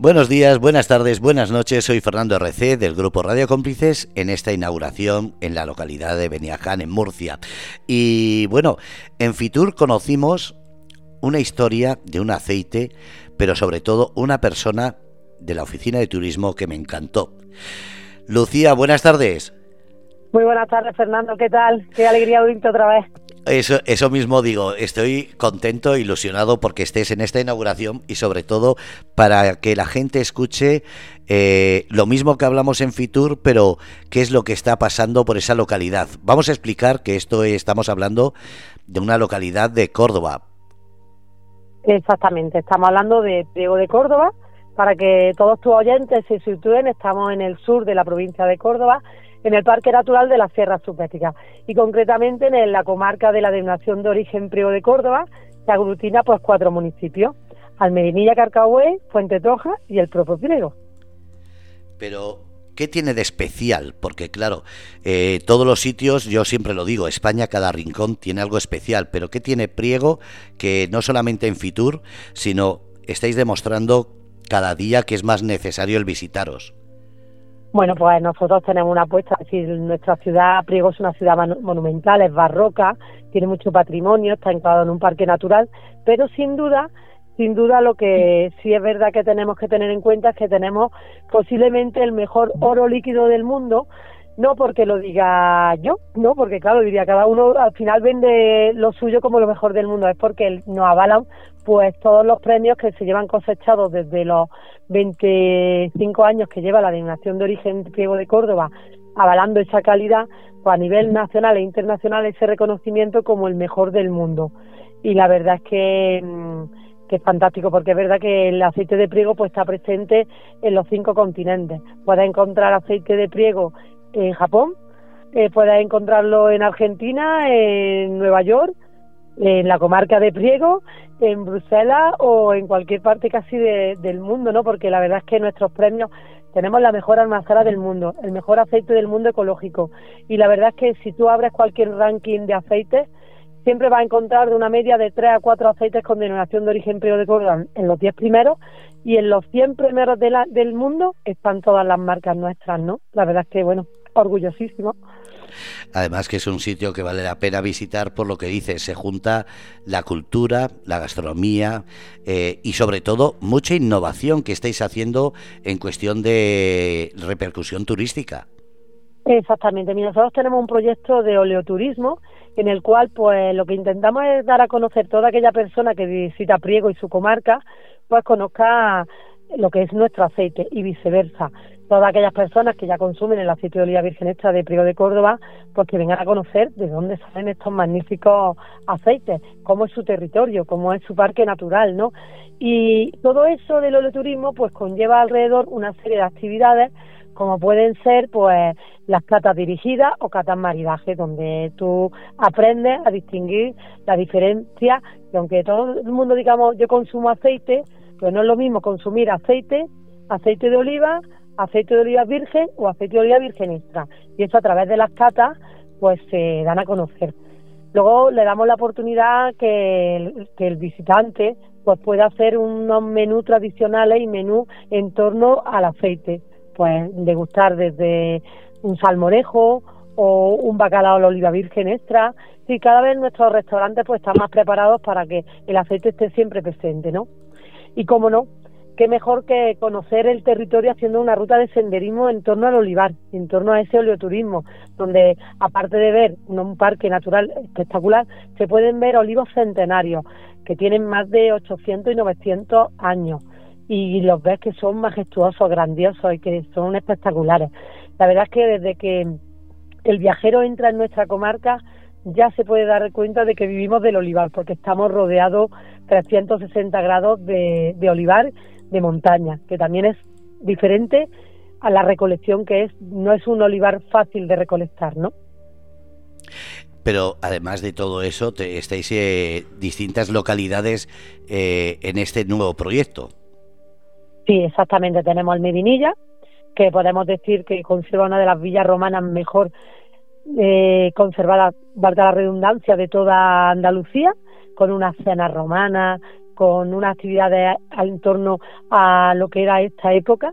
Buenos días, buenas tardes, buenas noches. Soy Fernando RC del grupo Radio Cómplices en esta inauguración en la localidad de Beniaján, en Murcia. Y bueno, en Fitur conocimos una historia de un aceite, pero sobre todo una persona de la oficina de turismo que me encantó. Lucía, buenas tardes. Muy buenas tardes, Fernando. ¿Qué tal? Qué alegría oírte otra vez. Eso, eso mismo digo, estoy contento, ilusionado porque estés en esta inauguración y sobre todo para que la gente escuche eh, lo mismo que hablamos en Fitur, pero qué es lo que está pasando por esa localidad. Vamos a explicar que esto estamos hablando de una localidad de Córdoba. Exactamente, estamos hablando de Priego de Córdoba. Para que todos tus oyentes se sitúen, estamos en el sur de la provincia de Córdoba en el Parque Natural de las Sierras Subéticas y concretamente en la comarca de la denominación de origen Priego de Córdoba, que aglutina pues cuatro municipios, Almerinilla, Carcahué, Fuente Toja y el propio Priego. Pero, ¿qué tiene de especial? Porque claro, eh, todos los sitios, yo siempre lo digo, España, cada rincón tiene algo especial, pero ¿qué tiene Priego que no solamente en Fitur, sino estáis demostrando cada día que es más necesario el visitaros? Bueno, pues nosotros tenemos una apuesta, es decir, nuestra ciudad, Priego es una ciudad monumental, es barroca, tiene mucho patrimonio, está encuadrado en un parque natural, pero sin duda, sin duda lo que sí es verdad que tenemos que tener en cuenta es que tenemos posiblemente el mejor oro líquido del mundo, no porque lo diga yo, no, porque claro, diría cada uno al final vende lo suyo como lo mejor del mundo, es porque nos avalan pues todos los premios que se llevan cosechados desde los 25 años que lleva la Denominación de Origen Priego de Córdoba, avalando esa calidad, pues a nivel nacional e internacional ese reconocimiento como el mejor del mundo. Y la verdad es que, mm, que es fantástico, porque es verdad que el aceite de priego pues está presente en los cinco continentes. Puedes encontrar aceite de priego en Japón, eh, puedes encontrarlo en Argentina, en Nueva York, en la comarca de Priego, en Bruselas o en cualquier parte casi del mundo, ¿no? Porque la verdad es que nuestros premios tenemos la mejor almazara del mundo, el mejor aceite del mundo ecológico. Y la verdad es que si tú abres cualquier ranking de aceites, siempre vas a encontrar de una media de 3 a 4 aceites con denominación de origen Priego de Córdoba en los 10 primeros y en los 100 primeros de del mundo están todas las marcas nuestras, ¿no? La verdad es que, bueno, orgullosísimo. Además que es un sitio que vale la pena visitar por lo que dice, se junta la cultura, la gastronomía eh, y sobre todo mucha innovación que estáis haciendo en cuestión de repercusión turística. Exactamente, nosotros tenemos un proyecto de oleoturismo en el cual pues lo que intentamos es dar a conocer toda aquella persona que visita Priego y su comarca, pues conozca lo que es nuestro aceite y viceversa todas aquellas personas que ya consumen el aceite de oliva virgen extra de Priego de Córdoba, pues que vengan a conocer de dónde salen estos magníficos aceites, cómo es su territorio, cómo es su parque natural, ¿no? Y todo eso del oleoturismo pues conlleva alrededor una serie de actividades como pueden ser pues las catas dirigidas o catas maridaje, donde tú aprendes a distinguir la diferencia, y aunque todo el mundo digamos yo consumo aceite, pues no es lo mismo consumir aceite, aceite de oliva, aceite de oliva virgen o aceite de oliva virgen extra. Y eso a través de las catas pues se dan a conocer. Luego le damos la oportunidad que el, visitante pues pueda hacer unos menús tradicionales y menús en torno al aceite. Pues degustar desde un salmorejo o un bacalao de oliva virgen extra. Y cada vez nuestros restaurantes pues están más preparados para que el aceite esté siempre presente, ¿no? Y como no, qué mejor que conocer el territorio haciendo una ruta de senderismo en torno al olivar, en torno a ese oleoturismo, donde aparte de ver un parque natural espectacular, se pueden ver olivos centenarios que tienen más de 800 y 900 años y los ves que son majestuosos, grandiosos y que son espectaculares. La verdad es que desde que el viajero entra en nuestra comarca ya se puede dar cuenta de que vivimos del olivar, porque estamos rodeados 360 grados de, de olivar de montaña, que también es diferente a la recolección que es, no es un olivar fácil de recolectar, ¿no? Pero además de todo eso, te, estáis eh, distintas localidades eh, en este nuevo proyecto. Sí, exactamente. Tenemos Almedinilla, que podemos decir que conserva una de las villas romanas mejor eh, conservadas, valga la redundancia, de toda Andalucía, con una cena romana, con unas actividades en torno a lo que era esta época.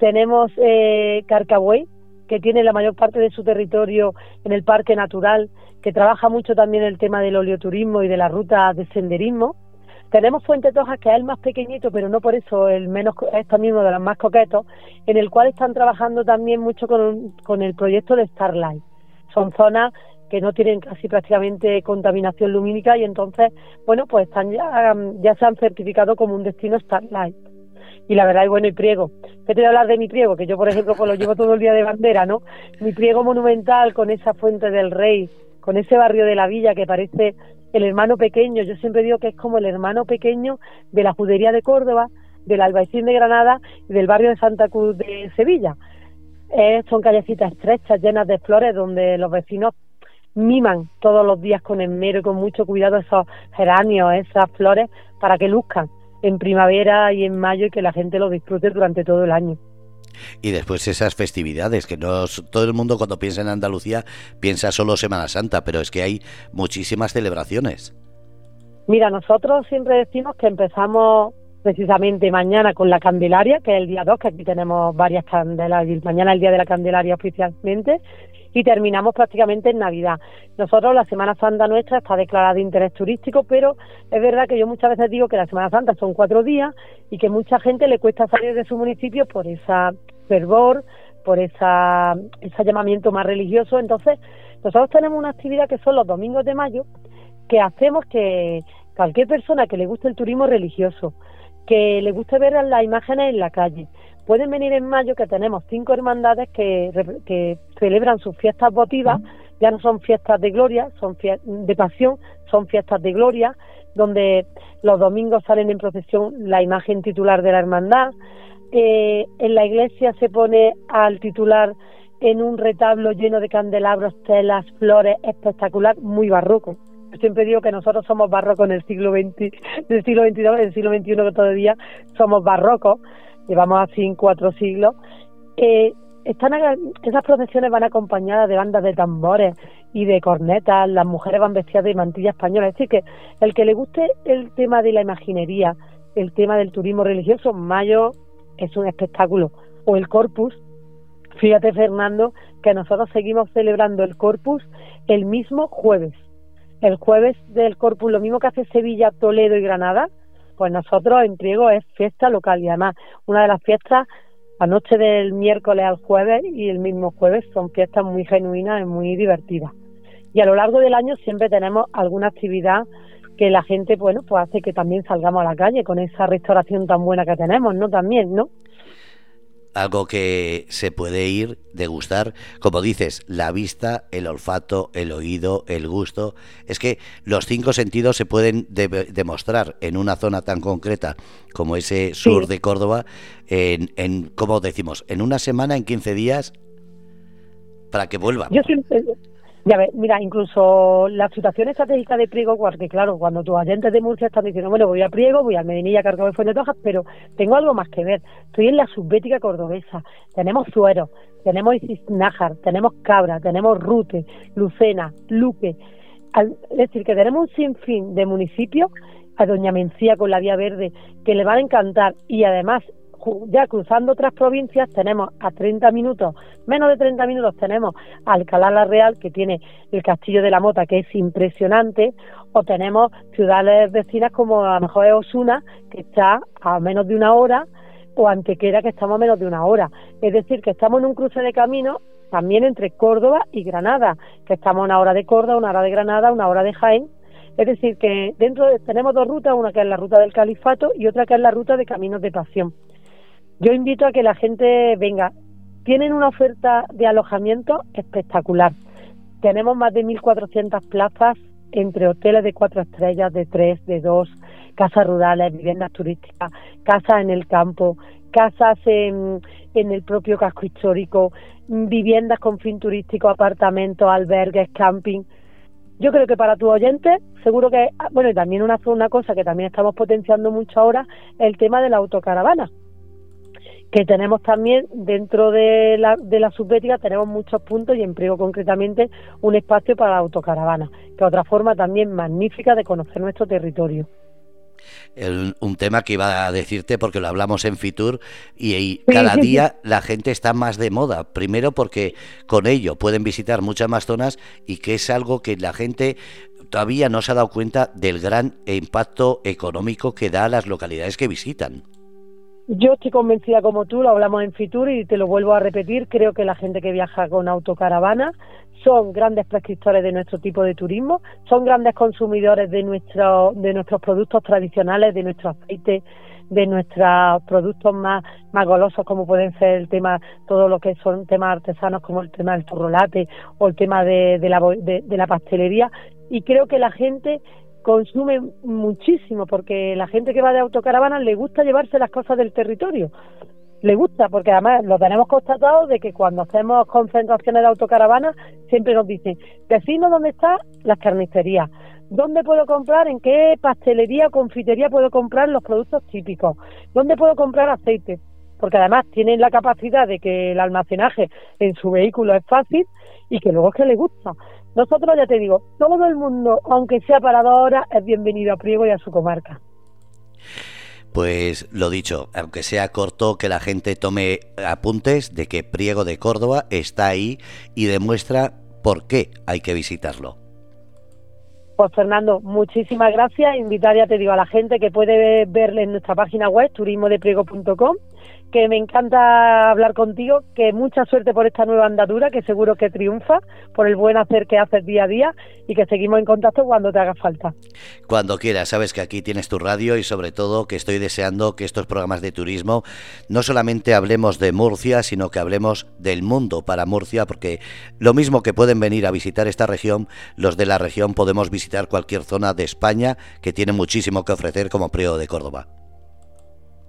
Tenemos eh, Carcabuey, que tiene la mayor parte de su territorio en el Parque Natural, que trabaja mucho también el tema del oleoturismo y de la ruta de senderismo. Tenemos Fuente Tojas, que es el más pequeñito, pero no por eso el menos, es también uno de los más coquetos, en el cual están trabajando también mucho con, con el proyecto de Starlight. Son zonas que no tienen casi prácticamente contaminación lumínica y entonces, bueno, pues están ya, ya se han certificado como un destino Starlight. Y la verdad, y bueno, y Priego. ¿Qué te voy a hablar de mi Priego? Que yo, por ejemplo, pues lo llevo todo el día de bandera, ¿no? Mi Priego monumental con esa fuente del rey, con ese barrio de la villa que parece el hermano pequeño. Yo siempre digo que es como el hermano pequeño de la judería de Córdoba, del Albaicín de Granada y del barrio de Santa Cruz de Sevilla. son callecitas estrechas, llenas de flores, donde los vecinos miman todos los días con esmero y con mucho cuidado esos geranios, esas flores, para que luzcan en primavera y en mayo y que la gente lo disfrute durante todo el año. Y después esas festividades, que no todo el mundo cuando piensa en Andalucía piensa solo Semana Santa, pero es que hay muchísimas celebraciones. Mira, nosotros siempre decimos que empezamos precisamente mañana con la Candelaria, que es el día 2, que aquí tenemos varias candelas, mañana es el día de la Candelaria oficialmente, y terminamos prácticamente en Navidad. Nosotros la Semana Santa nuestra está declarada de interés turístico, pero es verdad que yo muchas veces digo que la Semana Santa son cuatro días y que mucha gente le cuesta salir de su municipio por esa fervor, por esa, ese llamamiento más religioso. Entonces, nosotros tenemos una actividad que son los domingos de mayo, que hacemos que cualquier persona que le guste el turismo religioso, que le guste ver las imágenes en la calle, pueden venir en mayo que tenemos cinco hermandades que, que celebran sus fiestas votivas, ya no son fiestas de gloria, son de pasión, son fiestas de gloria, donde los domingos salen en procesión la imagen titular de la hermandad, eh, en la iglesia se pone al titular en un retablo lleno de candelabros, telas, flores, espectacular, muy barroco. Siempre digo que nosotros somos barrocos en el siglo XX, del siglo XXII, en el siglo XXI que todavía somos barrocos, llevamos así cuatro siglos. Eh, están esas procesiones van acompañadas de bandas de tambores y de cornetas, las mujeres van vestidas de mantilla española. Es decir, que el que le guste el tema de la imaginería, el tema del turismo religioso, mayo es un espectáculo. O el Corpus, fíjate Fernando, que nosotros seguimos celebrando el Corpus el mismo jueves. El jueves del Corpus, lo mismo que hace Sevilla, Toledo y Granada, pues nosotros en Priego es fiesta local y además una de las fiestas la noche del miércoles al jueves y el mismo jueves son fiestas muy genuinas y muy divertidas. Y a lo largo del año siempre tenemos alguna actividad que la gente, bueno, pues hace que también salgamos a la calle con esa restauración tan buena que tenemos, ¿no? También, ¿no? Algo que se puede ir degustar, como dices, la vista, el olfato, el oído, el gusto. Es que los cinco sentidos se pueden demostrar en una zona tan concreta como ese sur de Córdoba, en, en, como decimos, en una semana, en 15 días, para que vuelvan. Yo siempre, ya ves, mira, incluso la situación estratégica de Priego, porque claro, cuando tus agentes de Murcia están diciendo, bueno, voy a Priego, voy a Medinilla, Carcamo y Fuente Tojas, pero tengo algo más que ver. Estoy en la subbética cordobesa, tenemos Suero, tenemos Nájar, tenemos Cabra, tenemos Rute, Lucena, Luque. es decir, que tenemos un sinfín de municipios a Doña Mencía con la Vía Verde que le van a encantar y además ya cruzando otras provincias tenemos a 30 minutos, menos de 30 minutos tenemos Alcalá la Real, que tiene el Castillo de la Mota, que es impresionante, o tenemos ciudades vecinas como a lo mejor es Osuna, que está a menos de una hora, o Antequera, que estamos a menos de una hora. Es decir, que estamos en un cruce de camino también entre Córdoba y Granada, que estamos a una hora de Córdoba, una hora de Granada, una hora de Jaén, es decir, que dentro de, tenemos dos rutas, una que es la ruta del Califato y otra que es la ruta de Caminos de Pasión. Yo invito a que la gente venga. Tienen una oferta de alojamiento espectacular. Tenemos más de 1.400 plazas entre hoteles de cuatro estrellas, de tres, de dos, casas rurales, viviendas turísticas, casas en el campo, casas en, en el propio casco histórico, viviendas con fin turístico, apartamentos, albergues, camping. Yo creo que para tu oyente, seguro que, ah, bueno, y también una, una cosa que también estamos potenciando mucho ahora, el tema de la autocaravana que tenemos también dentro de la, de la subbética, tenemos muchos puntos y empleo concretamente un espacio para la autocaravana, que es otra forma también magnífica de conocer nuestro territorio. un tema que iba a decirte porque lo hablamos en Fitur y, cada día la gente está más de moda. Primero porque con ello pueden visitar muchas más zonas y que es algo que la gente todavía no se ha dado cuenta del gran impacto económico que da a las localidades que visitan. Yo estoy convencida como tú, lo hablamos en Fitur y te lo vuelvo a repetir, creo que la gente que viaja con autocaravana son grandes prescriptores de nuestro tipo de turismo, son grandes consumidores de, nuestro, de nuestros productos tradicionales, de nuestro aceite, de nuestros productos más, más golosos, como pueden ser el tema, todo lo que son temas artesanos, como el tema del torrolate o el tema de, de, la, de la pastelería. Y creo que la gente consume muchísimo porque la gente que va de autocaravana le gusta llevarse las cosas del territorio le gusta, porque además lo tenemos constatado de que cuando hacemos concentraciones de autocaravanas siempre nos dicen, vecino, ¿dónde están las carnicerías? ¿Dónde puedo comprar? ¿En qué pastelería o confitería puedo comprar los productos típicos? ¿Dónde puedo comprar aceite? Porque además tienen la capacidad de que el almacenaje en su vehículo es fácil y que luego es que le gusta. Nosotros, ya te digo, todo el mundo, aunque sea para dos horas, es bienvenido a Priego y a su comarca. Pues lo dicho, aunque sea corto, que la gente tome apuntes de que Priego de Córdoba está ahí y demuestra por qué hay que visitarlo. Pues Fernando, muchísimas gracias. Invitar ya te digo a la gente que puede verle en nuestra página web turismodepriego.com que me encanta hablar contigo, que mucha suerte por esta nueva andadura, que seguro que triunfa, por el buen hacer que haces día a día y que seguimos en contacto cuando te haga falta. Cuando quieras, sabes que aquí tienes tu radio y sobre todo que estoy deseando que estos programas de turismo no solamente hablemos de Murcia, sino que hablemos del mundo para Murcia, porque lo mismo que pueden venir a visitar esta región, los de la región podemos visitar cualquier zona de España que tiene muchísimo que ofrecer como Priego de Córdoba.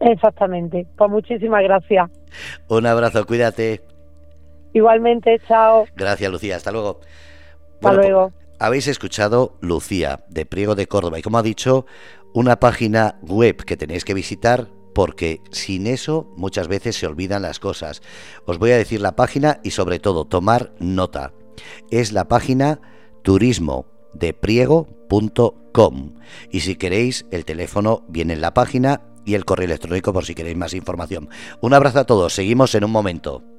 Exactamente. Pues muchísimas gracias. Un abrazo, cuídate. Igualmente, chao. Gracias, Lucía. Hasta luego. Hasta luego. Pues, habéis escuchado Lucía, de Priego de Córdoba, y como ha dicho, una página web que tenéis que visitar porque sin eso muchas veces se olvidan las cosas. Os voy a decir la página y sobre todo tomar nota. Es la página turismodepriego.com y si queréis el teléfono viene en la página y el correo electrónico por si queréis más información. Un abrazo a todos, seguimos en un momento.